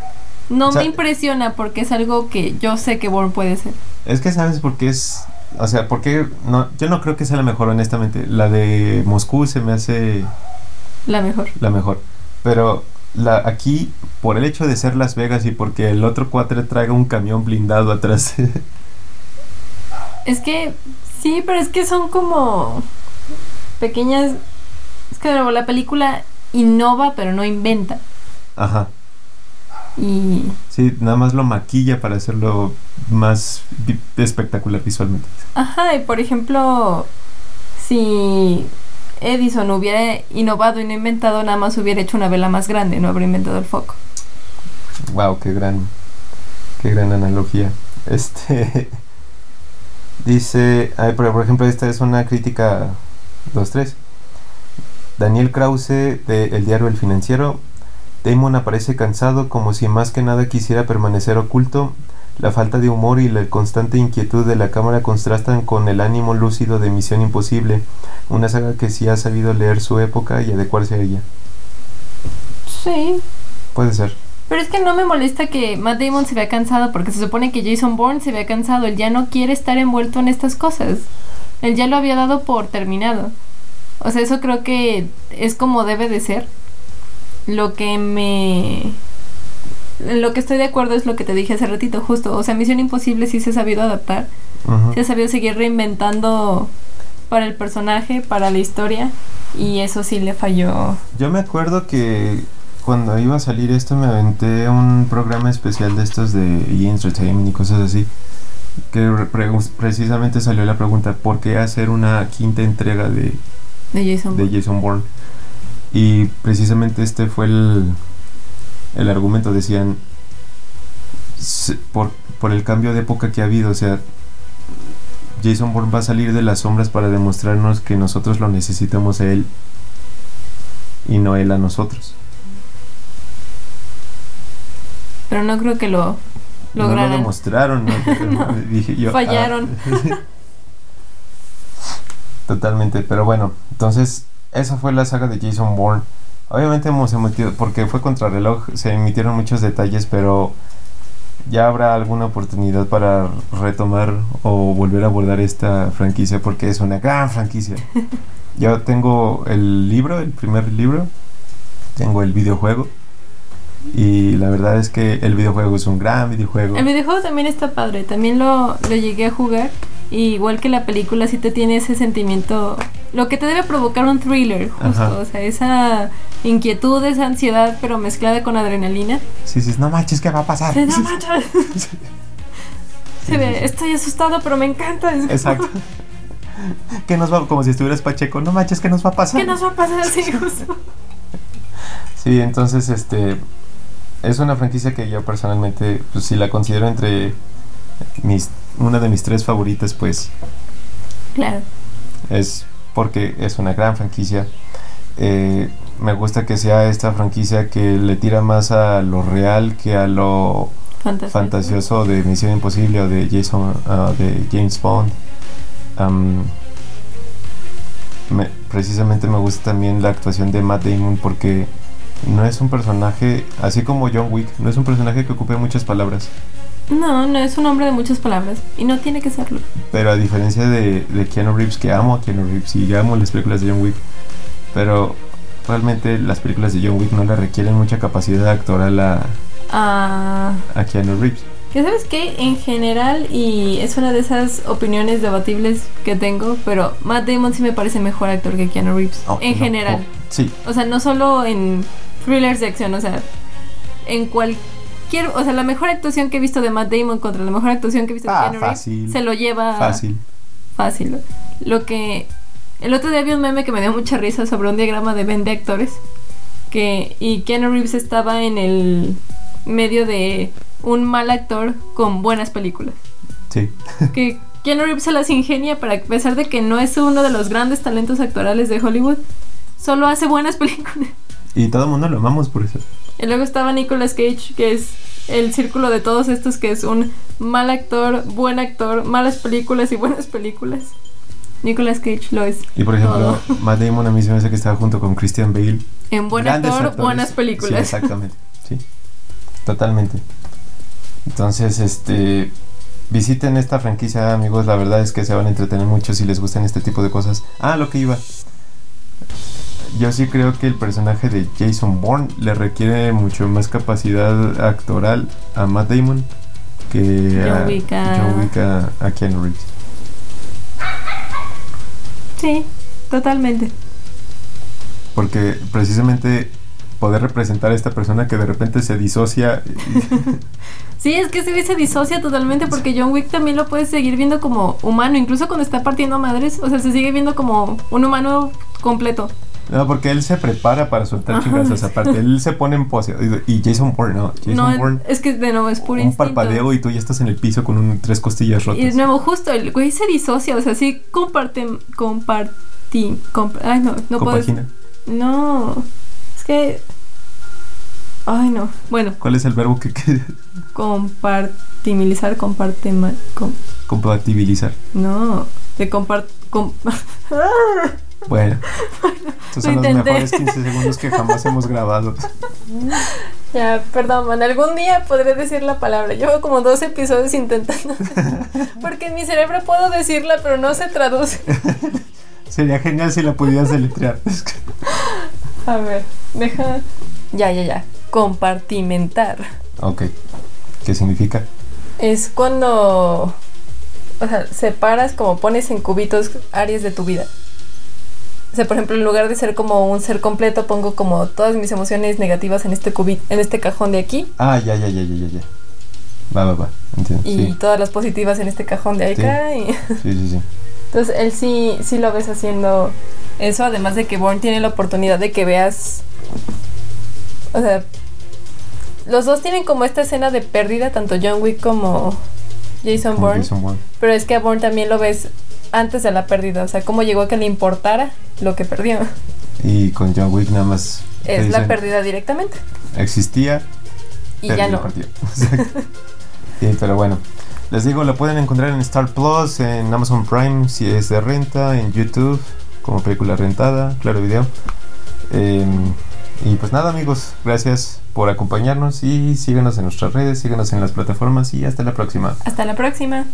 no
O sea,
me impresiona porque es algo que yo sé que Bourne puede ser.
Es que sabes por qué es... O sea, porque no, yo no creo que sea la mejor, honestamente. La de Moscú se me hace
La mejor.
la mejor. Pero la, aquí, por el hecho de ser Las Vegas y porque el otro cuatre traiga un camión blindado atrás.
Es que Sí, pero es que son como pequeñas... Es que la película innova, pero no inventa.
Ajá.
Y
Sí, nada más lo maquilla para hacerlo más vi- espectacular visualmente.
Ajá, y por ejemplo, si Edison hubiera innovado y no inventado, nada más hubiera hecho una vela más grande, no habría inventado el foco.
Wow, qué gran, qué gran analogía. Este dice, ay, pero por ejemplo, esta es una crítica 2-3. Daniel Krause de El Diario El Financiero. Damon aparece cansado como si más que nada quisiera permanecer oculto. La falta de humor y la constante inquietud de la cámara contrastan con el ánimo lúcido de Misión Imposible, una saga que sí ha sabido leer su época y adecuarse a ella.
Sí.
Puede ser.
Pero es que no me molesta que Matt Damon se vea cansado, porque se supone que Jason Bourne se vea cansado. Él ya no quiere estar envuelto en estas cosas. Él ya lo había dado por terminado. O sea, eso creo que es como debe de ser. Lo que me... Lo que estoy de acuerdo es lo que te dije hace ratito, justo. O sea, Misión Imposible sí se ha sabido adaptar. Se ha sabido seguir reinventando para el personaje, para la historia. Y eso sí le falló.
Yo me acuerdo que cuando iba a salir esto me aventé un programa especial de estos de E! Entertainment y cosas así. Que re- pre- precisamente salió la pregunta, ¿por qué hacer una quinta entrega de,
De Jason
de
Bourne.
Jason Bourne? Y precisamente este fue el, el argumento, decían, por, por el cambio de época que ha habido, o sea, Jason Bourne va a salir de las sombras para demostrarnos que nosotros lo necesitamos a él y no él a nosotros.
Pero no creo que lo
No lo
lograran.
demostraron, ¿no? Dije yo, ah.
Fallaron.
Totalmente, pero bueno, entonces esa fue la saga de Jason Bourne. Obviamente hemos emitido, porque fue contrarreloj, se emitieron muchos detalles, pero ya habrá alguna oportunidad para retomar o volver a abordar esta franquicia porque es una gran franquicia. Yo tengo el libro, el primer libro, tengo el videojuego y la verdad es que el videojuego es un gran videojuego.
El videojuego también está padre. También lo, lo llegué a jugar. Y igual que la película, sí te tiene ese sentimiento. Lo que te debe provocar un thriller, justo.
Ajá.
O sea, esa inquietud, esa ansiedad, pero mezclada con adrenalina.
Sí, sí, no manches, ¿qué va a pasar?
Mancha. Se ve,
sí, sí.
estoy asustado, pero me encanta. Es como,
Exacto. ¿Qué nos va? Como si estuvieras Pacheco. No manches, ¿qué nos va a pasar?
¿Qué nos va a pasar así, justo?
Sí, entonces, este. Es una franquicia que yo personalmente, pues si la considero entre mis. Una de mis tres favoritas, pues
Claro.
es porque es una gran franquicia. Eh, me gusta que sea esta franquicia que le tira más a lo real que a lo
Fantasioso.
fantasioso de Misión Imposible o de Jason ah, de James Bond. Me- precisamente me gusta también la actuación de Matt Damon porque no es un personaje así como John Wick, no es un personaje que ocupe muchas palabras,
No, no, es un hombre de muchas palabras. Y no tiene que serlo.
pero a diferencia de, de Keanu Reeves que amo a Keanu Reeves y amo las películas de John Wick, pero realmente las películas de John Wick no le requieren mucha capacidad actoral a,
Ah.
a Keanu Reeves.
Que sabes que en general, y es una de esas opiniones debatibles que tengo, pero Matt Damon sí me parece mejor actor que Keanu Reeves.
Oh,
en
no,
general.
oh, sí,
O sea, no solo en thrillers de acción, o sea, en cualquier. O sea, la mejor actuación que he visto de Matt Damon contra la mejor actuación que he visto
Ah,
de Keanu
fácil.
Reeves se lo lleva
fácil.
fácil. Lo que. El otro día vi un meme que me dio mucha risa sobre un diagrama de Ben de actores. Que, y Keanu Reeves estaba en el medio de un mal actor con buenas películas.
Sí.
Que Keanu Reeves se las ingenia para, a pesar de que no es uno de los grandes talentos actorales de Hollywood, solo hace buenas películas.
Y todo el mundo lo amamos por eso.
Y luego estaba Nicolas Cage, que es el círculo de todos estos, que es un mal actor, buen actor, malas películas y buenas películas. Nicolas Cage lo es.
Y por ejemplo,
todo.
Matt Damon a mí se me hace que estaba junto con Christian Bale.
En buen actor,
actores.
buenas
Sí,
películas.
exactamente. Sí. Totalmente. Entonces, este. Visiten esta franquicia, amigos. La verdad es que se van a entretener mucho si les gustan este tipo de cosas. Ah, lo que iba. Yo sí creo que el personaje de Jason Bourne le requiere mucho más capacidad actoral a Matt Damon que
John
a
Wick a-
John Wick a- a Keanu Reeves.
Sí, totalmente.
Porque precisamente poder representar a esta persona que de repente se disocia.
sí, es que se, se disocia totalmente porque John Wick también lo puedes seguir viendo como humano, incluso cuando está partiendo madres, o sea, se sigue viendo como un humano completo.
No, porque él se prepara para soltar chingazos. Aparte, él se pone en pose. Y Jason Bourne, no. Jason
no,
Bourne.
Es que de nuevo es puro
Un parpadeo y tú ya estás en el piso con un, tres costillas rotas.
Y de nuevo, justo el güey se disocia. O sea, sí comparten. Comparti. ay, no, no puedo. No. Es que. Ay, no. Bueno.
¿Cuál es el verbo que queda?
Compartimilizar, comparte. Com
Compatibilizar.
No. De compart.
Bueno, estos son los mejores 15 segundos que jamás hemos grabado.
Ya, perdón, man. Algún día podré decir la palabra. Llevo como dos episodios intentando. Porque en mi cerebro puedo decirla, pero no se traduce.
Sería genial si la pudieras deletrear.
A ver, deja. Ya, ya, ya. Compartimentar.
Ok. ¿Qué significa?
Es cuando. O sea, separas como pones en cubitos áreas de tu vida. O sea, por ejemplo, en lugar de ser como un ser completo, pongo como todas mis emociones negativas en este cubito, en este cajón de aquí.
Ah, ya, ya, ya, ya, ya, ya. Va, va, va. Entiendo.
Y todas las positivas en este cajón de acá.
Sí. sí, sí, sí.
Entonces, él sí, sí lo ves haciendo eso, además de que Bourne tiene la oportunidad de que veas. O sea, los dos tienen como esta escena de pérdida, tanto John Wick como Jason Bourne. Jason Bourne. Pero es que a Bourne también lo ves antes de la pérdida, o sea, cómo llegó a que le importara lo que perdió.
Y con John Wick nada más.
Es la pérdida directamente.
Existía.
Y ya no.
sí, pero bueno. Les digo, lo pueden encontrar en Star Plus, en Amazon Prime si es de renta, en YouTube como película rentada, claro video. Em, y pues nada amigos, gracias por acompañarnos y síganos en nuestras redes, síganos en las plataformas y hasta la próxima.
Hasta la próxima.